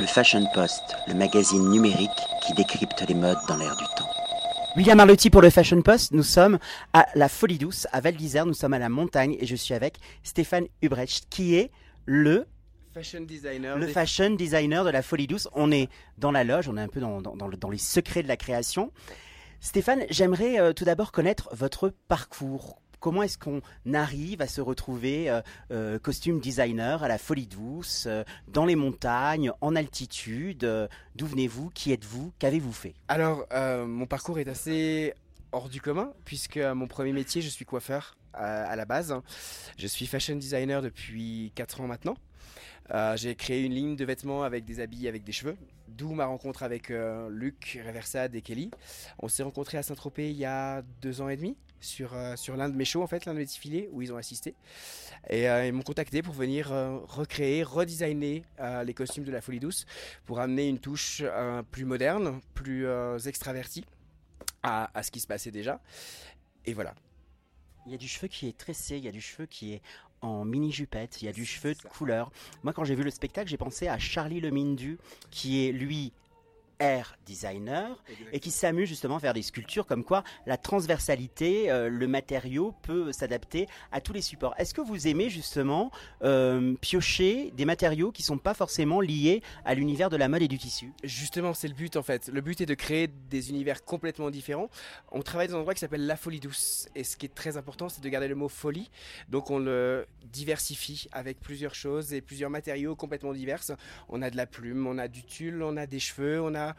Le Fashion Post, le magazine numérique qui décrypte les modes dans l'air du temps. William Arlotti pour le Fashion Post. Nous sommes à la Folie Douce, à Val d'Isère. Nous sommes à la montagne et je suis avec Stéphane Hubrecht, qui est le Fashion designer. le des- fashion designer de la Folie Douce. On est dans la loge, on est un peu dans, dans- dans le- dans les secrets de la création. Stéphane, j'aimerais euh, tout d'abord connaître votre parcours. Comment est-ce qu'on arrive à se retrouver euh, euh, costume designer à la Folie Douce, euh, dans les montagnes, en altitude D'où venez-vous Qui êtes-vous Qu'avez-vous fait? Alors, mon parcours est assez hors du commun, puisque mon premier métier, je suis coiffeur à la base. Je suis fashion designer depuis 4 ans maintenant. J'ai créé une ligne de vêtements avec des habits avec des cheveux, d'où ma rencontre avec Luc, Reversade et Kelly. On s'est rencontrés à Saint-Tropez il y a deux ans et demi, sur, euh, sur l'un de mes shows, en fait, l'un de mes défilés, où ils ont assisté. Et euh, ils m'ont contacté pour venir euh, recréer, redesigner les costumes de la Folie Douce, pour amener une touche plus moderne, plus extravertie à, à ce qui se passait déjà. Et voilà. Il y a du cheveu qui est tressé, il y a du cheveu qui est en mini jupette, il y a du cheveu de couleur. Moi, quand j'ai vu le spectacle, j'ai pensé à Charlie Le Mindu, qui est lui air designer et qui s'amuse justement à faire des sculptures comme quoi la transversalité, euh, le matériau peut s'adapter à tous les supports. Est-ce que vous aimez justement euh, piocher des matériaux qui sont pas forcément liés à l'univers de la mode et du tissu? Justement, c'est le but en fait. Le but est de créer des univers complètement différents. On travaille dans un endroit qui s'appelle la folie douce. Et ce qui est très important, c'est de garder le mot folie. Donc on le diversifie avec plusieurs choses et plusieurs matériaux complètement divers. On a de la plume, on a du tulle, on a des cheveux, on a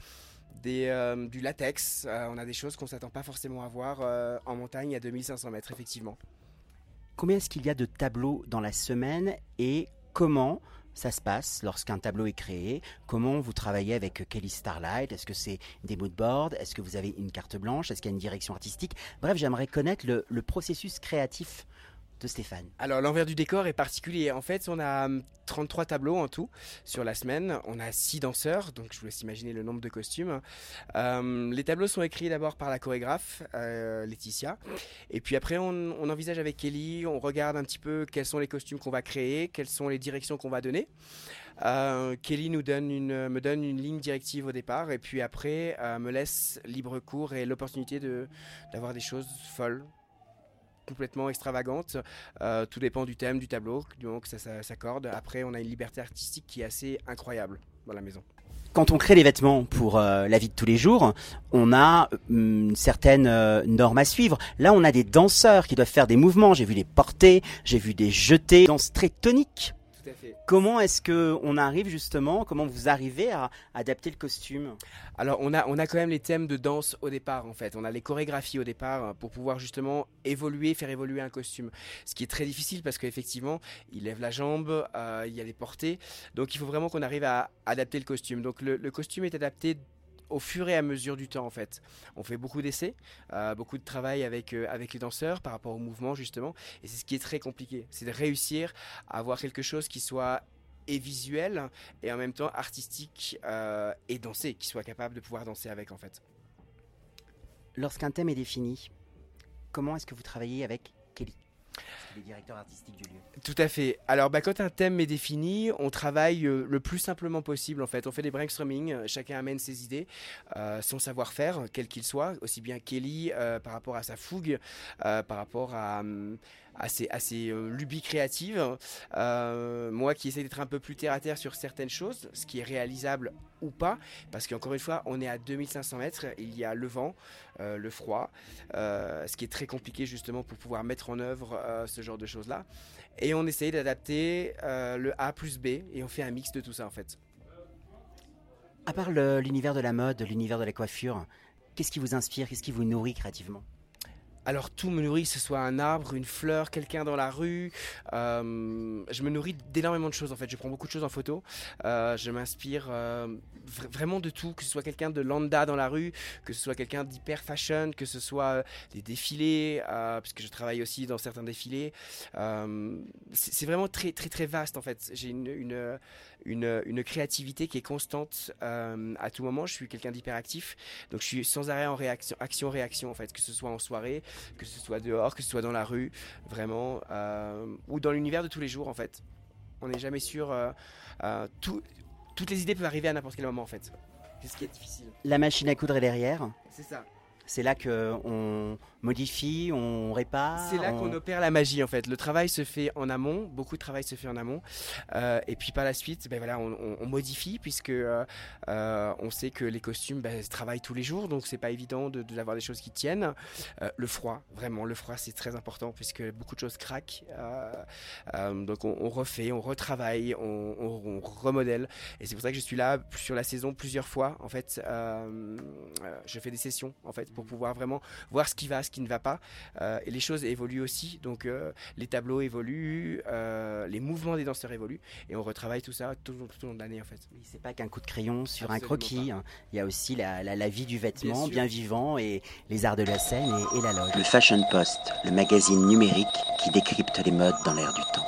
euh, du latex. Euh, on a des choses qu'on s'attend pas forcément à voir euh, en montagne à 2500 mètres, effectivement. Combien est-ce qu'il y a de tableaux dans la semaine et comment ça se passe lorsqu'un tableau est créé? Comment vous travaillez avec Kelly Starlight? Est-ce que c'est des mood boards? Est-ce que vous avez une carte blanche? Est-ce qu'il y a une direction artistique? Bref, j'aimerais connaître le processus créatif Stéphane. Alors l'envers du décor est particulier. En fait, on a hum, 33 tableaux en tout sur la semaine. On a 6 danseurs, donc je vous laisse imaginer le nombre de costumes. Euh, les tableaux sont écrits d'abord par la chorégraphe euh, Laetitia. Et puis après, on, envisage avec Kelly, on regarde un petit peu quels sont les costumes qu'on va créer, quelles sont les directions qu'on va donner. Euh, Kelly me donne une ligne directive au départ et puis après euh, me laisse libre cours et l'opportunité d'avoir des choses folles complètement extravagantes euh, tout dépend du thème du tableau, que ça, s'accorde. Après, on a une liberté artistique qui est assez incroyable dans la maison. Quand on crée des vêtements pour euh, la vie de tous les jours, on a hum, une certaine euh, norme à suivre. Là, on a des danseurs qui doivent faire des mouvements. J'ai vu les porter, j'ai vu des jeter, danse très tonique. Tout à fait. Comment est-ce que on arrive justement Comment vous arrivez à adapter le costume? Alors, on a, on a quand même les thèmes de danse au départ, en fait. On a les chorégraphies au départ euh, pour pouvoir justement évoluer, faire évoluer un costume. Ce qui est très difficile parce qu'effectivement, il lève la jambe, euh, il y a les portées. Donc, il faut vraiment qu'on arrive à adapter le costume. Donc, le, le costume est adapté au fur et à mesure du temps en fait. On fait beaucoup d'essais, euh, beaucoup de travail avec, euh, avec les danseurs par rapport au mouvement justement. Et c'est ce qui est très compliqué, c'est de réussir à avoir quelque chose qui soit et visuel et en même temps artistique euh, et danser, qui soit capable de pouvoir danser avec en fait. Lorsqu'un thème est défini, comment est-ce que vous travaillez avec Kelly? Parce qu'il est directeur artistique du lieu. Tout à fait. Alors, bah, quand un thème est défini, on travaille euh, le plus simplement possible. En fait, on fait des brainstorming. euh, Chacun amène ses idées, euh, son savoir-faire, quel qu'il soit, aussi bien Kelly par rapport à sa fougue, par rapport à, hum, à ses, euh. Euh, moi, qui essaie d'être un peu plus terre à terre sur certaines choses, ce qui est réalisable ou pas, parce qu'encore une fois, on est à 2500 mètres. Il y a le vent, euh, le froid, ce qui est très compliqué justement pour pouvoir mettre en œuvre ce genre de choses-là. Et on essaye d'adapter le A plus B et on fait un mix de tout ça en fait. À part l'univers de la mode, l'univers de la coiffure, qu'est-ce qui vous inspire Qu'est-ce qui vous nourrit créativement? Alors tout me nourrit, que ce soit un arbre, une fleur, quelqu'un dans la rue. Euh, je me nourris d'énormément de choses en fait. Je prends beaucoup de choses en photo. Euh, je m'inspire euh, vra- vraiment de tout, que ce soit quelqu'un de lambda dans la rue, que ce soit quelqu'un d'hyper fashion, que ce soit des défilés, puisque je travaille aussi dans certains défilés. C'est vraiment très très très vaste en fait. J'ai une, une, une, une créativité qui est constante à tout moment. Je suis quelqu'un d'hyperactif, donc je suis sans arrêt en réaction, action-réaction en fait, que ce soit en soirée, que ce soit dehors, que ce soit dans la rue, vraiment, euh, ou dans l'univers de tous les jours en fait. On n'est jamais sûr. euh, euh, tout, toutes les idées peuvent arriver à n'importe quel moment en fait. C'est ce qui est difficile. La machine à coudre est derrière. C'est ça. C'est là qu'on modifie, on répare. C'est là on- qu'on opère la magie en fait. Le travail se fait en amont, beaucoup de travail se fait en amont, Euh, et puis par la suite, ben voilà, on, on- on modifie puisque euh, euh, on sait que les costumes ben, travaillent tous les jours, donc c'est pas évident de de- d'avoir des choses qui tiennent. Euh, le froid, vraiment, le froid c'est très important puisque beaucoup de choses craquent. Donc on, refait, on retravaille, on, remodèle, et c'est pour ça que je suis là sur la saison plusieurs fois. En fait, je fais des sessions en fait pour pouvoir vraiment voir ce qui va, ce qui ne va pas. Euh, et les choses évoluent aussi, donc euh, les tableaux évoluent, euh, les mouvements des danseurs évoluent, et on retravaille tout ça tout, tout au long de l'année en fait. Oui, C'est pas qu'un coup de crayon sur un croquis. hein. Il y a aussi la, la- la vie du vêtement, Bien vivant, et les arts de la scène et, et la loge. Le Fashion Post, le magazine numérique qui décrypte les modes dans l'air du temps.